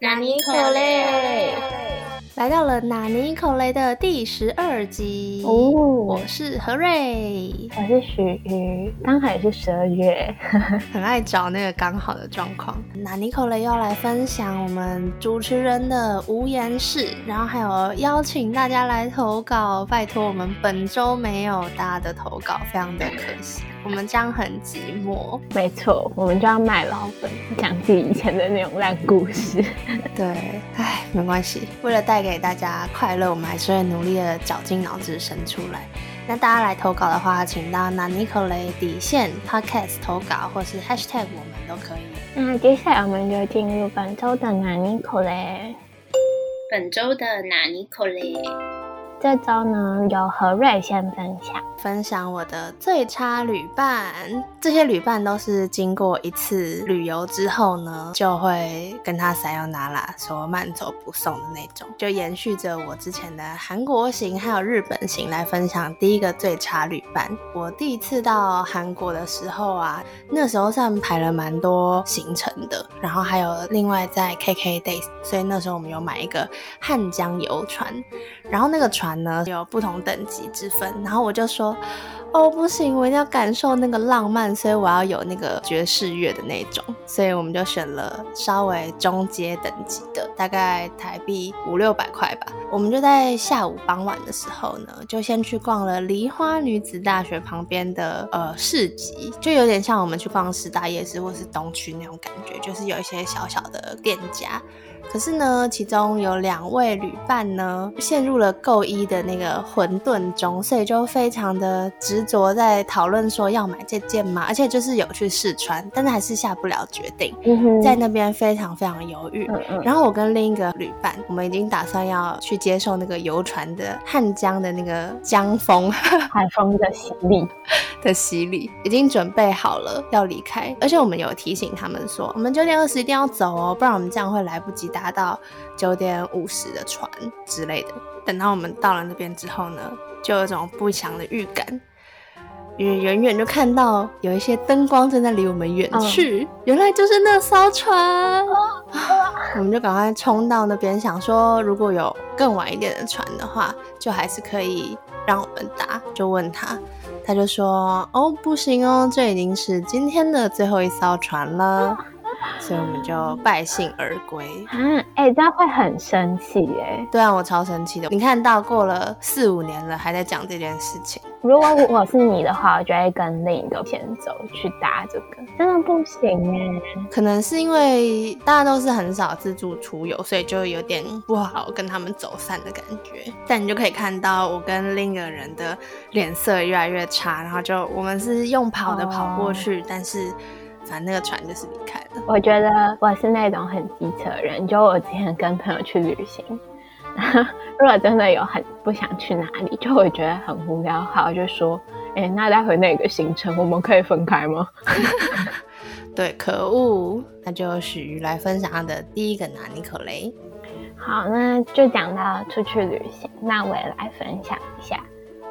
纳尼可嘞？来到了纳尼口雷的第十二集。哦。我是何瑞，我是许瑜，刚好也是十二月，很爱找那个刚好的状况。纳尼口雷要来分享我们主持人的无言事，然后还有邀请大家来投稿，拜托我们本周没有大家的投稿，非常的可惜，我们将很寂寞。没错，我们就要卖老本，讲自己以前的那种烂故事。对，唉，没关系，为了带给大家快乐，我们还是会努力的绞尽脑汁生出来。那大家来投稿的话，请到拿尼可雷底线 Podcast 投稿，或是 Hashtag 我们都可以。那接下来我们就进入本周的纳尼口嘞。本周的纳尼可嘞，这周呢，由何瑞先分享。分享我的最差旅伴，这些旅伴都是经过一次旅游之后呢，就会跟他撒由那拉，说慢走不送的那种，就延续着我之前的韩国行还有日本行来分享第一个最差旅伴。我第一次到韩国的时候啊，那时候算排了蛮多行程的，然后还有另外在 KK Days，所以那时候我们有买一个汉江游船，然后那个船呢有不同等级之分，然后我就说。哦，不行，我一定要感受那个浪漫，所以我要有那个爵士乐的那种，所以我们就选了稍微中阶等级的，大概台币五六百块吧。我们就在下午傍晚的时候呢，就先去逛了梨花女子大学旁边的呃市集，就有点像我们去逛师大夜市或是东区那种感觉，就是有一些小小的店家。可是呢，其中有两位旅伴呢，陷入了购衣的那个混沌中，所以就非常的执着在讨论说要买这件吗？而且就是有去试穿，但是还是下不了决定，在那边非常非常犹豫。嗯嗯，然后我跟另一个旅伴，我们已经打算要去接受那个游船的汉江的那个江风 海风的洗礼。的洗礼，已经准备好了要离开，而且我们有提醒他们说，我们九点二十一定要走哦，不然我们这样会来不及搭到九点五十的船之类的。等到我们到了那边之后呢，就有种不祥的预感。因为远远就看到有一些灯光正在离我们远去，原来就是那艘船。我们就赶快冲到那边，想说如果有更晚一点的船的话，就还是可以让我们搭。就问他，他就说：“哦，不行哦，这已经是今天的最后一艘船了。”所以我们就败兴而归。啊，哎、这样会很生气哎。对啊，我超生气的。你看到过了四五年了，还在讲这件事情。如果我是你的话，我就会跟另一个先走去搭这个，真的不行哎。可能是因为大家都是很少自助出游，所以就有点不好跟他们走散的感觉。但你就可以看到我跟另一个人的脸色越来越差，然后就我们是用跑的跑过去，但是反正那个船就是离开了。我觉得我是那种很机车的人，就我之前跟朋友去旅行，如果真的有很不想去哪里，就会觉得很无聊，好我就说，哎、那待会那个行程我们可以分开吗？对，可恶！那就许瑜来分享他的第一个拿尼可雷。好，那就讲到出去旅行，那我也来分享一下。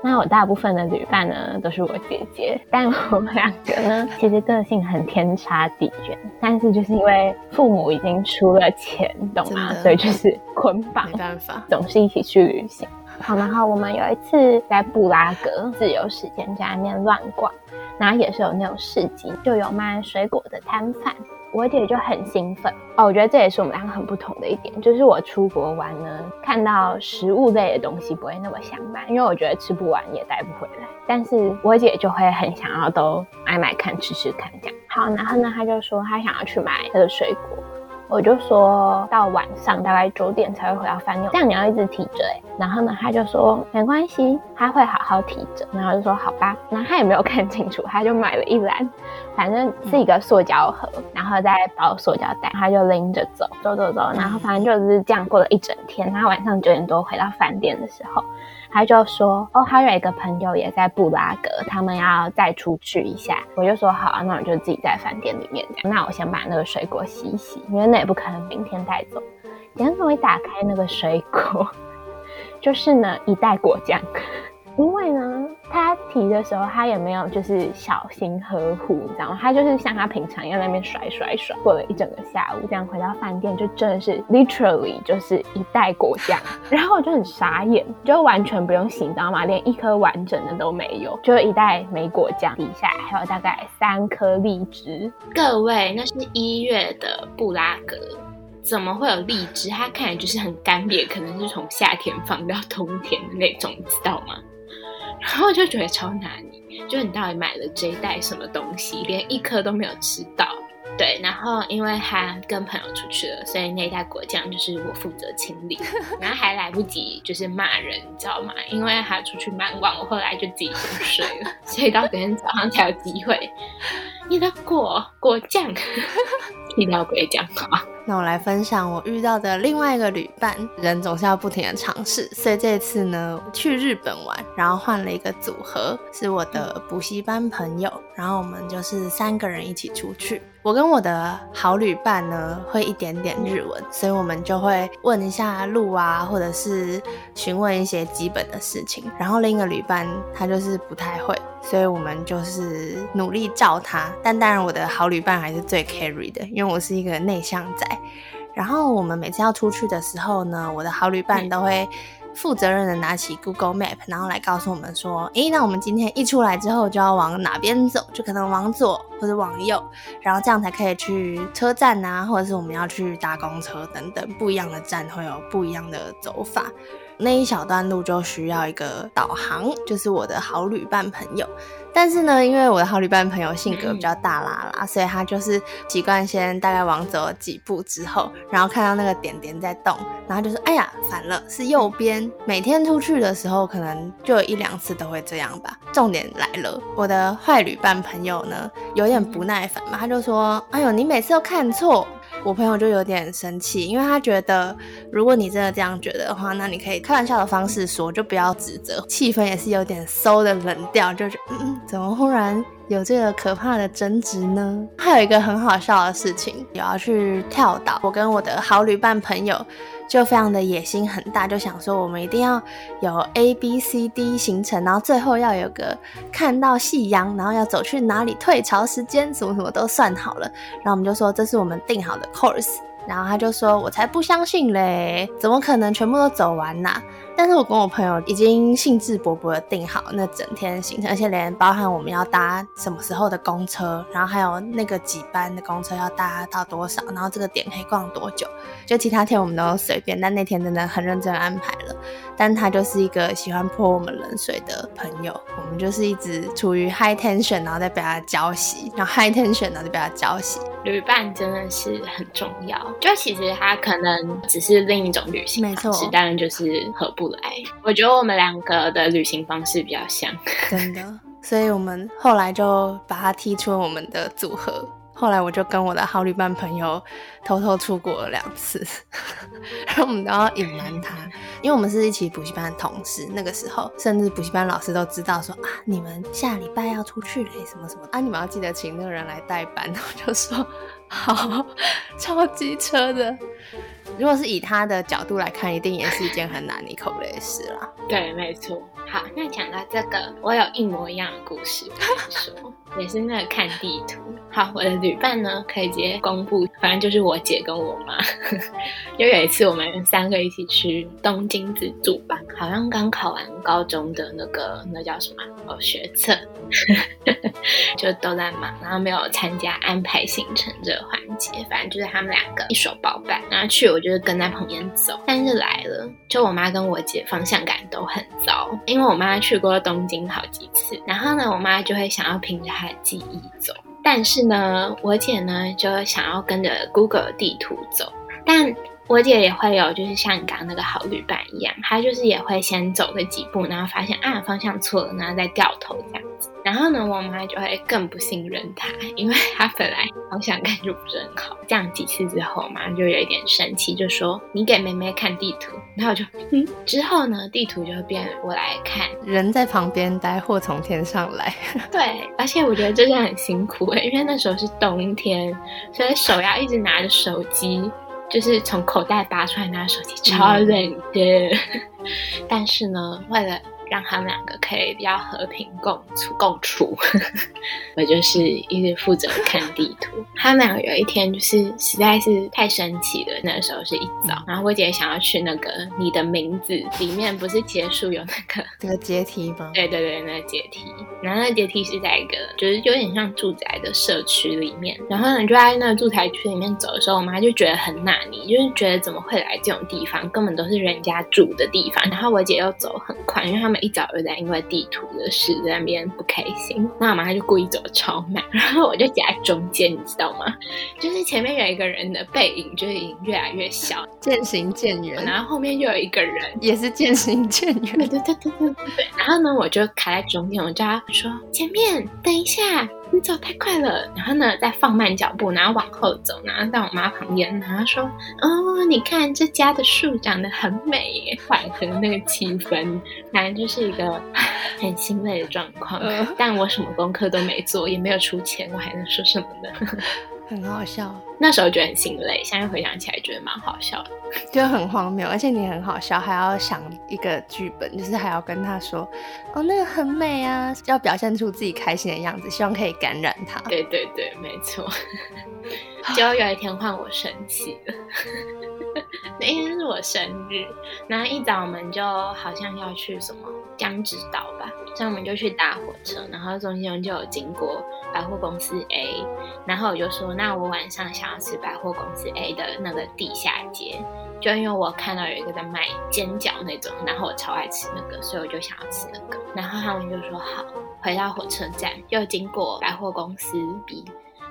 那我大部分的旅伴呢都是我姐姐，但我们两个呢 其实个性很天差地远，但是就是因为父母已经出了钱，懂吗？所以就是捆绑没，办法，总是一起去旅行。好，然后我们有一次在布拉格自由时间在那边乱逛，然后也是有那种市集，就有卖水果的摊贩。我姐就很兴奋哦，我觉得这也是我们两个很不同的一点，就是我出国玩呢，看到食物类的东西不会那么想买，因为我觉得吃不完也带不回来。但是我姐就会很想要都买买看，吃吃看这样。好，然后呢，她就说她想要去买她的水果，我就说到晚上大概九点才会回到饭店，这样你要一直提着、然后呢，他就说没关系，他会好好提着。然后就说好吧，然后他也没有看清楚，他就买了一篮，反正是一个塑胶盒，然后再包塑胶袋，他就拎着走，走走走，然后反正就是这样过了一整天。然后晚上九点多回到饭店的时候，他就说哦，他有一个朋友也在布拉格，他们要再出去一下。我就说好啊，那我就自己在饭店里面这样。那我先把那个水果洗一洗，因为那也不可能明天带走。结果我一打开那个水果，就是呢一袋果酱。因为呢，他提的时候，他也没有就是小心呵护，你知道吗？他就是像他平常一样那边甩甩甩，过了一整个下午，这样回到饭店就真的是 literally 就是一袋果酱，然后我就很傻眼，就完全不用洗，你知道吗？连一颗完整的都没有，就一袋梅果酱，底下还有大概三颗荔枝。各位，那是一月的布拉格，怎么会有荔枝？它看起来就是很干瘪，可能是从夏天放到冬天的那种，你知道吗？然后就觉得超难你，就你到底买了这一袋什么东西，连一颗都没有吃到。对，然后因为他跟朋友出去了，所以那一袋果酱就是我负责清理，然后还来不及就是骂人，你知道吗？因为他出去蛮晚，我后来就自己先睡了，所以到隔天早上才有机会。你的果果酱，一定要果酱啊！那我来分享我遇到的另外一个旅伴。人总是要不停的尝试，所以这次呢去日本玩，然后换了一个组合，是我的补习班朋友，然后我们就是三个人一起出去。我跟我的好旅伴呢会一点点日文，所以我们就会问一下路啊，或者是询问一些基本的事情。然后另一个旅伴他就是不太会，所以我们就是努力照他。但当然我的好旅伴还是最 carry 的，因为我是一个内向仔。然后我们每次要出去的时候呢，我的好旅伴都会负责任的拿起 Google Map，然后来告诉我们说，诶，那我们今天一出来之后就要往哪边走，就可能往左或者往右，然后这样才可以去车站啊，或者是我们要去搭公车等等，不一样的站会有不一样的走法。那一小段路就需要一个导航，就是我的好旅伴朋友。但是呢，因为我的好旅伴朋友性格比较大啦啦，所以他就是习惯先大概往走几步之后，然后看到那个点点在动，然后就说：“哎呀，反了，是右边。”每天出去的时候，可能就有一两次都会这样吧。重点来了，我的坏旅伴朋友呢，有点不耐烦嘛，他就说：“哎呦，你每次都看错。”我朋友就有点生气，因为他觉得，如果你真的这样觉得的话，那你可以开玩笑的方式说，就不要指责。气氛也是有点馊的冷掉，就是嗯，怎么忽然有这个可怕的争执呢？还有一个很好笑的事情，有要去跳岛，我跟我的好旅伴朋友就非常的野心很大，就想说我们一定要有 A B C D 行程，然后最后要有个看到夕阳，然后要走去哪里退潮时间，什么什么都算好了。然后我们就说这是我们定好的 course，然后他就说我才不相信嘞，怎么可能全部都走完呢？但是我跟我朋友已经兴致勃勃的定好那整天行程，而且连包含我们要搭什么时候的公车，然后还有那个几班的公车要搭到多少，然后这个点可以逛多久，就其他天我们都随便，但那天真的很认真安排了。但他就是一个喜欢泼我们冷水的朋友，我们就是一直处于 high tension，然后再被他浇熄，然后 high tension，然后再被他浇熄。旅伴真的是很重要，就其实他可能只是另一种旅行没错方式，当然就是合不来。我觉得我们两个的旅行方式比较像，真的，所以我们后来就把他踢出了我们的组合。后来我就跟我的好旅伴朋友偷偷出国了两次，然后我们都要隐瞒他，因为我们是一起补习班的同事。那个时候，甚至补习班老师都知道说啊，你们下礼拜要出去嘞，什么什么啊，你们要记得请那个人来代班。我就说好，超机车的。如果是以他的角度来看，一定也是一件很难你口的事啦。对，没错。好，那讲到这个，我有一模一样的故事说，也是那个看地图。好，我的旅伴呢，可以直接公布，反正就是我姐跟我妈。因为有一次，我们三个一起去东京自助吧，好像刚考完高中的那个那叫什么哦学测，就都在忙，然后没有参加安排行程这个环节。反正就是他们两个一手包办，然后去我就是跟在旁边走。但是来了，就我妈跟我姐方向感都很糟，因因为我妈去过东京好几次，然后呢，我妈就会想要凭着她的记忆走，但是呢，我姐呢就想要跟着 Google 地图走，但。我姐也会有，就是像你刚刚那个好旅伴一样，她就是也会先走个几步，然后发现啊方向错了，然后再掉头这样。然后呢，我妈就会更不信任她，因为她本来方向感就不是很好。这样几次之后，我妈就有一点生气，就说：“你给妹妹看地图。”然后我就嗯，之后呢，地图就会变我来看，人在旁边待，祸从天上来。对，而且我觉得真的很辛苦诶，因为那时候是冬天，所以手要一直拿着手机。就是从口袋拔出来拿手机，超冷的。但是呢，为了让他们两个可以比较和平共处共处。我就是一直负责看地图。他们两个有一天就是实在是太神奇了，那个时候是一早，然后我姐想要去那个你的名字里面，不是结束有那个那个阶梯吗？对对对，那个阶梯。然后那个阶梯是在一个就是有点像住宅的社区里面。然后呢，就在那个住宅区里面走的时候，我妈就觉得很纳尼，就是觉得怎么会来这种地方，根本都是人家住的地方。然后我姐又走很快，因为他们一早就在因为地图的事在那边不开心。那我妈就故意走超慢，然后我就夹在中间，你知道吗？就是前面有一个人的背影，就已经越来越小，渐行渐远，然后后面又有一个人也是渐行渐远。对对对对对对。然后呢，我就卡在中间，我叫他说：“前面等一下，你走太快了。”然后呢，再放慢脚步，然后往后走，然后在我妈旁边，然后说：“哦，你看这家的树长得很美耶，缓和那个气氛。”反正就是一个很欣慰的状况。但我什么功课都没做，也没有出钱，我还能说什么呢？很好笑，那时候觉得很心累，现在回想起来觉得蛮好笑的，就很荒谬，而且你很好笑，还要想一个剧本，就是还要跟他说，哦，那个很美啊，要表现出自己开心的样子，希望可以感染他。对对对，没错。结果有一天换我生气了，那天是我生日，然后一早我们就好像要去什么江之岛吧，所以我们就去搭火车，然后中间就有经过百货公司 A，然后我就说，那我晚上想要吃百货公司 A 的那个地下街，就因为我看到有一个在卖煎饺那种，然后我超爱吃那个，所以我就想要吃那个，然后他们就说好，回到火车站又经过百货公司 B。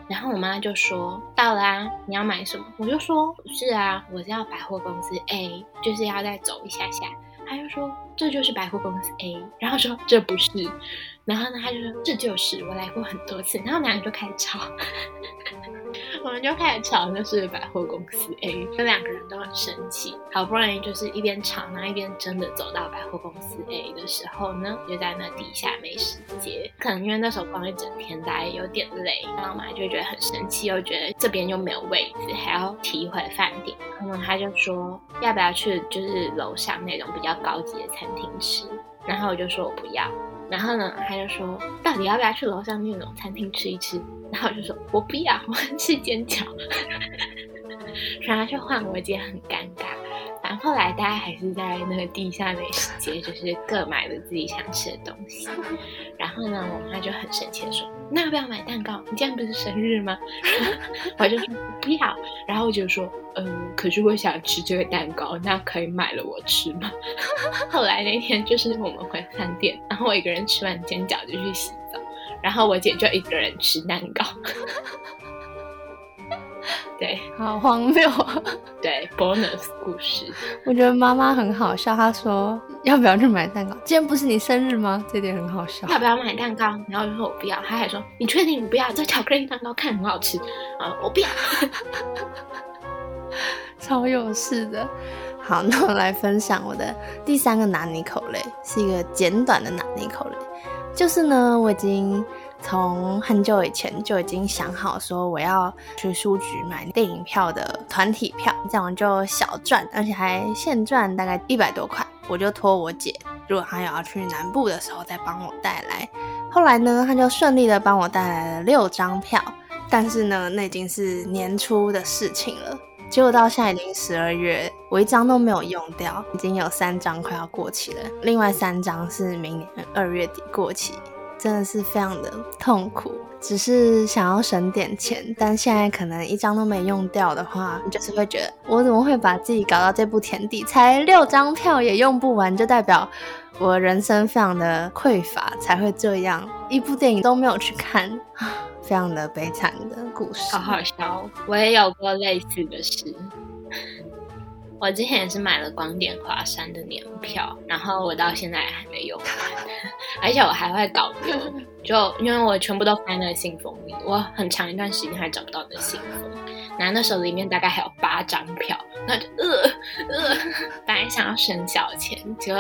然后我妈就说到了啊，你要买什么？我就说不是啊，我是要百货公司 A，就是要再走一下下。她就说这就是百货公司 A，然后说这不是，然后呢她就说这就是我来过很多次，然后两个就开始吵。我们就开始吵，就是百货公司 A，这两个人都很生气。好不容易就是一边吵，然后一边真的走到百货公司 A 的时候呢，就在那底下美食街。可能因为那时候逛一整天，大家有点累，然后嘛就觉得很生气，又觉得这边又没有位置，还要提回饭店。然后他就说要不要去就是楼上那种比较高级的餐厅吃？然后我就说我不要。然后呢，他就说到底要不要去楼上那种餐厅吃一吃？然后我就说我不要，我吃煎饺。然后就换我姐很尴尬。后来大家还是在那个地下美食街，就是各买了自己想吃的东西。然后呢，我妈就很生气的说：“那要不要买蛋糕？你今天不是生日吗？” 我就说不要。然后我就说：“嗯，可是我想吃这个蛋糕，那可以买了我吃吗？” 后来那天就是我们回饭店，然后我一个人吃完煎饺就去洗澡，然后我姐就一个人吃蛋糕。对，好荒谬。对，bonus 故事，我觉得妈妈很好笑。她说要不要去买蛋糕？今天不是你生日吗？这点很好笑。要不要买蛋糕？然后就说我不要。她还说你确定你不要？这巧克力蛋糕看很好吃啊，我不要。超有事的。好，那我来分享我的第三个拿捏口类，是一个简短的拿捏口类，就是呢，我已经。从很久以前就已经想好说我要去书局买电影票的团体票，这样就小赚，而且还现赚大概一百多块。我就托我姐，如果她有要去南部的时候再帮我带来。后来呢，她就顺利的帮我带来了六张票，但是呢，那已经是年初的事情了。结果到现在已经十二月，我一张都没有用掉，已经有三张快要过期了，另外三张是明年二月底过期。真的是非常的痛苦，只是想要省点钱，但现在可能一张都没用掉的话，你就是会觉得我怎么会把自己搞到这步田地，才六张票也用不完，就代表我人生非常的匮乏，才会这样，一部电影都没有去看，非常的悲惨的故事。好好笑，我也有过类似的事。我之前也是买了光点华山的年票，然后我到现在还没用完，而且我还会搞丢，就因为我全部都放在信封里，我很长一段时间还找不到那信封，然后那时候里面大概还有八张票，那就呃呃，本来想要省小钱，就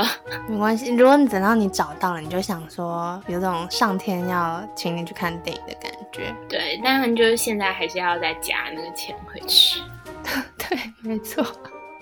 没关系。如果你等到你找到了，你就想说有种上天要请你去看电影的感觉。对，但就是现在还是要再加那个钱回去。对，没错。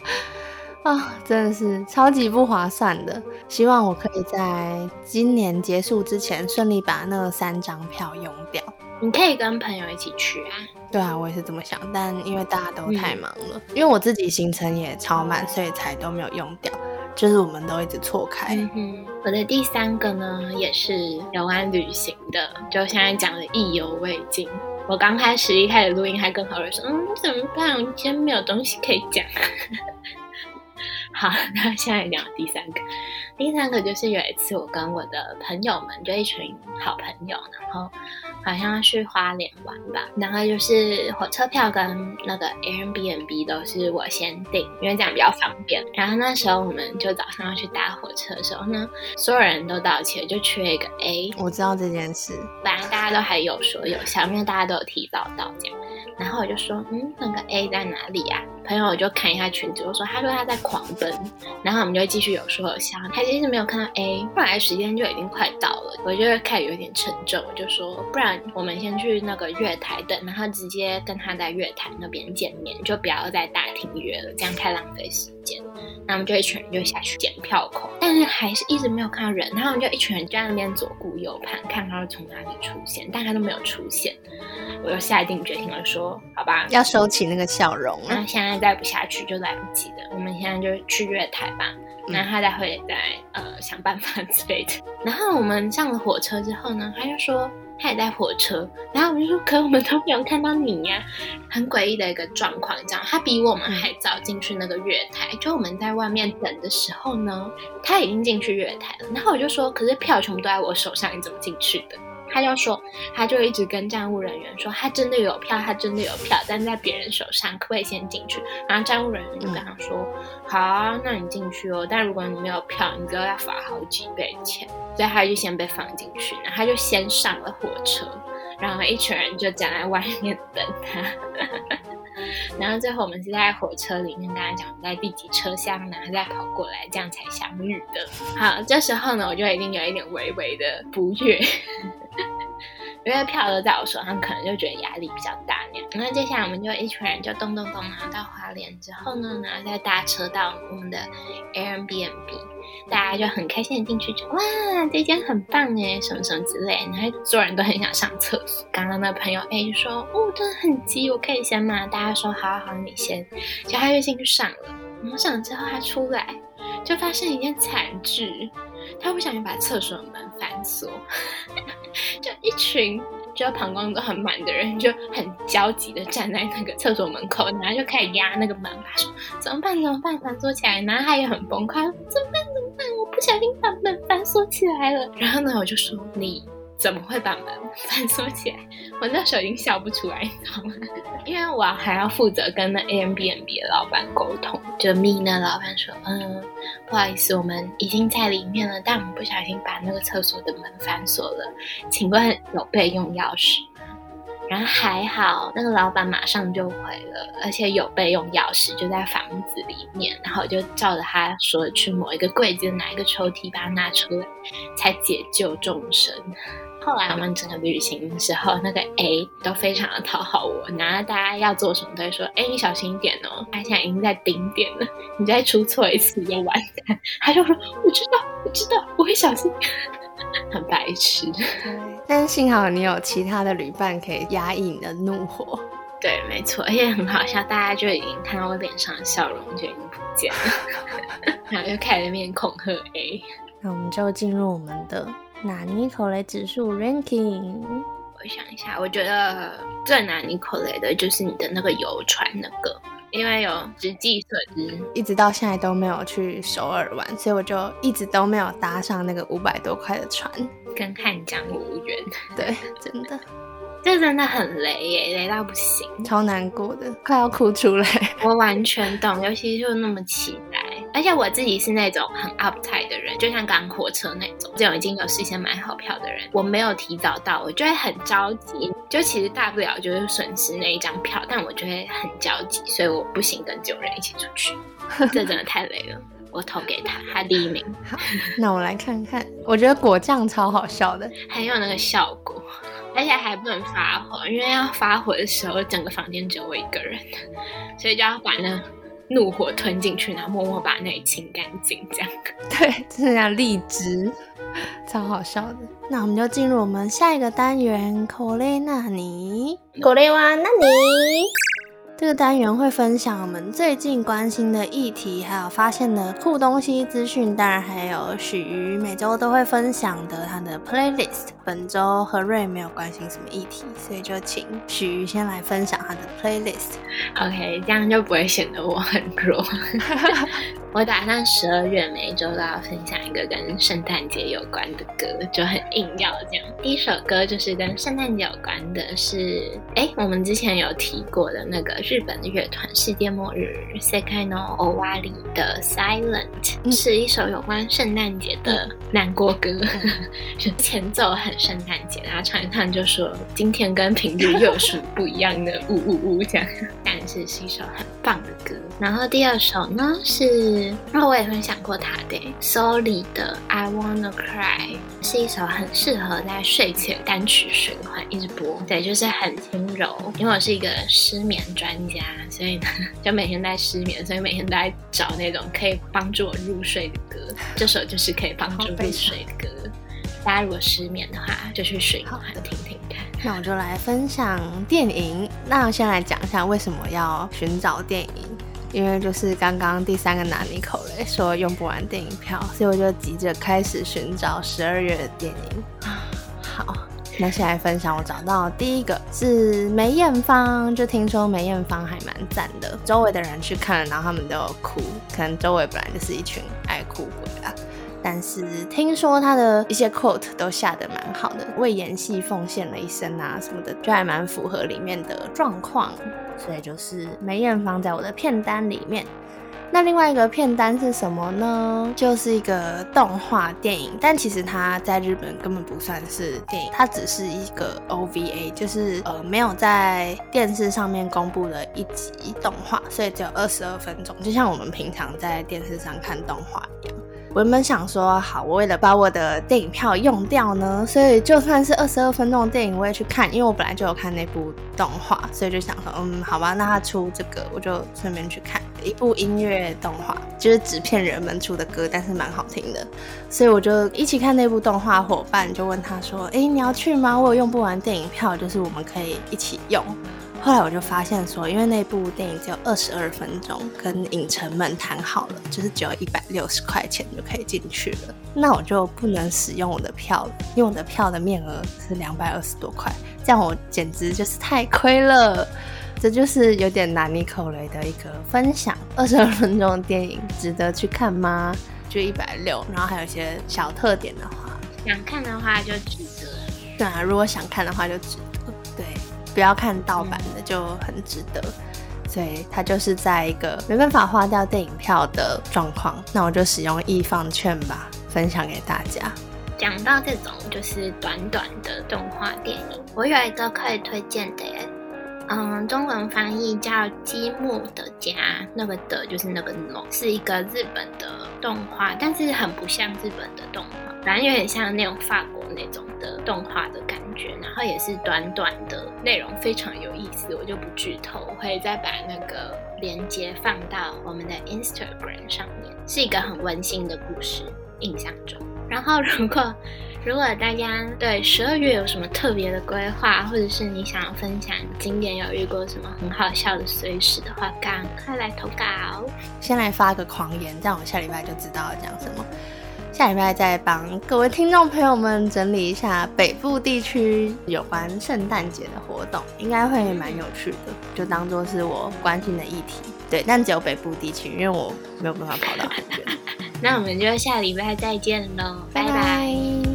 啊，真的是超级不划算的。希望我可以在今年结束之前顺利把那三张票用掉。你可以跟朋友一起去啊。对啊，我也是这么想，但因为大家都太忙了，因为我自己行程也超满，所以才都没有用掉。就是我们都一直错开。嗯我的第三个呢，也是有关旅行的，就现在讲的意犹未尽。我刚开始一开始录音还跟何瑞说，嗯，怎么办？我今天没有东西可以讲。好，那现在讲第三个。第三个就是有一次，我跟我的朋友们，就一群好朋友，然后好像去花莲玩吧。然后就是火车票跟那个 Airbnb 都是我先订，因为这样比较方便。然后那时候我们就早上要去搭火车的时候呢，所有人都到齐了，就缺一个 A。我知道这件事，本来大家都还有说有笑，因为大家都有提早到这样。然后我就说，嗯，那个 A 在哪里呀？朋友就看一下裙子，我说，他说他在狂奔。然后我们就继续有说有笑，他其实没有看到 A，后来时间就已经快到了，我就开始有点沉重，我就说，不然我们先去那个月台等，然后直接跟他在月台那边见面，就不要在大厅约了，这样太浪费时间。那我们就一群人就下去检票口，但是还是一直没有看到人，然后我们就一群人就在那边左顾右盼，看他会从哪里出现，但他都没有出现。我就下定决心了，说好吧，要收起那个笑容了。那现在再不下去就来不及了，我们现在就去月台吧。那他再会再呃想办法 之类的。然后我们上了火车之后呢，他就说他也在火车，然后我就说可我们都没有看到你呀，很诡异的一个状况。这样，他比我们还早进去那个月台，就我们在外面等的时候呢，他已经进去月台了。然后我就说，可是票全部都在我手上，你怎么进去的？他就说，他就一直跟站务人员说，他真的有票，他真的有票，但在别人手上，可不可以先进去？然后站务人员就跟他说，好啊，那你进去哦，但如果你没有票，你就要罚好几倍钱。所以他就先被放进去，然后他就先上了火车，然后一群人就站在外面等他。然后最后我们是在火车里面跟他讲我们在第几车厢，然后再跑过来，这样才相遇的。好，这时候呢，我就已经有一点微微的不悦。因为票都在我手上，可能就觉得压力比较大那样。那接下来我们就一群人就咚咚咚拿到花莲之后呢，然后再搭车到我们的 Airbnb，大家就很开心的进去，就哇，这间很棒哎，什么什么之类。然后所有人都很想上厕所。刚刚那朋友 A 就说，哦，真的很急，我可以先吗？大家说好好，你先。就他就进去上了。然后上了之后他出来，就发生一件惨剧。他不小心把厕所门反锁，就一群就膀胱都很满的人就很焦急的站在那个厕所门口，然后就开始压那个门把，手怎么办怎么办，反锁起来。男孩也很崩溃，怎么办怎么办，我不小心把门反锁起来了。然后呢，我就说你。怎么会把门反锁起来？我那时候已经笑不出来，你知道吗？因为我还要负责跟那 A M B N B 的老板沟通，就密那老板说，嗯，不好意思，我们已经在里面了，但我们不小心把那个厕所的门反锁了，请问有备用钥匙？然后还好，那个老板马上就回了，而且有备用钥匙，就在房子里面。然后我就照着他说去某一个柜子哪一个抽屉把它拿出来，才解救众生。后来我们整个旅行的时候，那个 A 都非常的讨好我，然后大家要做什么都会说：“哎，你小心一点哦，他现在已经在顶点了，你再出错一次就完蛋。”他就说：“我知道，我知道，我会小心。” 很白痴。但幸好你有其他的旅伴可以压抑你的怒火。对，没错，而且很好笑，大家就已经看到我脸上的笑容就已经不见了，然后就开始面恐吓 A。那我们就进入我们的。纳尼可雷指数 ranking，我想一下，我觉得最拿尼可雷的就是你的那个游船那个，因为有实际损失，一直到现在都没有去首尔玩，所以我就一直都没有搭上那个五百多块的船，跟汉江无缘。对，真的，这真的很雷耶，雷到不行，超难过的，快要哭出来。我完全懂，尤其就那么期待。而且我自己是那种很 uptight 的人，就像赶火车那种，这种已经有事先买好票的人，我没有提早到，我就会很着急。就其实大不了就是损失那一张票，但我就会很焦急，所以我不行跟这种人一起出去，这真的太累了。我投给他，他第一名。好，那我来看看，我觉得果酱超好笑的，很有那个效果，而且还不能发火，因为要发火的时候，整个房间只有我一个人，所以就要把那。怒火吞进去，然后默默把那里清干净，这样。对，就是这样荔枝，超好笑的。那我们就进入我们下一个单元，口雷纳尼，口雷哇，那你。这个单元会分享我们最近关心的议题，还有发现的酷东西资讯，当然还有许瑜每周都会分享的他的 playlist。本周和瑞没有关心什么议题，所以就请许瑜先来分享他的 playlist。OK，这样就不会显得我很弱。我打算十二月每一周都要分享一个跟圣诞节有关的歌，就很硬要这样。第一首歌就是跟圣诞节有关的，是哎，我们之前有提过的那个日本的乐团世界末日 Sekino Owari 的 Silent，是一首有关圣诞节的难过歌，就前奏很圣诞节，然后唱一唱就说今天跟平日又是不一样的呜呜呜这样，但是是一首很棒的歌。然后第二首呢是。然后我也分享过他的 Soli 的 I Wanna Cry，是一首很适合在睡前单曲循环一直播，对，就是很轻柔。因为我是一个失眠专家，所以呢就每天在失眠，所以每天都在找那种可以帮助我入睡的歌。这首就是可以帮助入睡的歌。大家如果失眠的话，就去循环听听看。那我就来分享电影。那我先来讲一下为什么要寻找电影。因为就是刚刚第三个拿尼口雷说用不完电影票，所以我就急着开始寻找十二月的电影。好，那先来分享我找到第一个是梅艳芳，就听说梅艳芳还蛮赞的，周围的人去看，然后他们都有哭，可能周围本来就是一群爱哭鬼啊。但是听说他的一些 quote 都下的蛮好的，为演戏奉献了一生啊什么的，就还蛮符合里面的状况。所以就是梅艳芳在我的片单里面。那另外一个片单是什么呢？就是一个动画电影，但其实它在日本根本不算是电影，它只是一个 OVA，就是呃没有在电视上面公布的一集动画，所以只有二十二分钟，就像我们平常在电视上看动画一样。我原本想说，好，我为了把我的电影票用掉呢，所以就算是二十二分钟的电影，我也去看，因为我本来就有看那部动画，所以就想说，嗯，好吧，那他出这个，我就顺便去看一部音乐动画，就是纸片人们出的歌，但是蛮好听的，所以我就一起看那部动画。伙伴就问他说，哎，你要去吗？我有用不完电影票，就是我们可以一起用。后来我就发现说，因为那部电影只有二十二分钟，跟影城们谈好了，就是只有一百六十块钱就可以进去了，那我就不能使用我的票了，因为我的票的面额是两百二十多块，这样我简直就是太亏了。这就是有点难你口雷的一个分享，二十二分钟的电影值得去看吗？就一百六，然后还有一些小特点的话，想看的话就值得。对啊，如果想看的话就值。不要看盗版的就很值得，所以它就是在一个没办法花掉电影票的状况，那我就使用易放券吧，分享给大家。讲到这种就是短短的动画电影，我有一个可以推荐的，嗯，中文翻译叫《积木的家》，那个的就是那个龙，是一个日本的动画，但是很不像日本的动画，反正有点像那种法国那种的动画的感觉，然后也是短短的，内容非常有意思，我就不剧透，会再把那个链接放到我们的 Instagram 上面，是一个很温馨的故事，印象中。然后如果如果大家对十二月有什么特别的规划，或者是你想要分享今年有遇过什么很好笑的随时的话，赶快来投稿。先来发个狂言，这样我下礼拜就知道要讲什么。下礼拜再帮各位听众朋友们整理一下北部地区有关圣诞节的活动，应该会蛮有趣的，就当做是我关心的议题。对，但只有北部地区，因为我没有办法跑到很远。那我们就下礼拜再见喽，拜拜。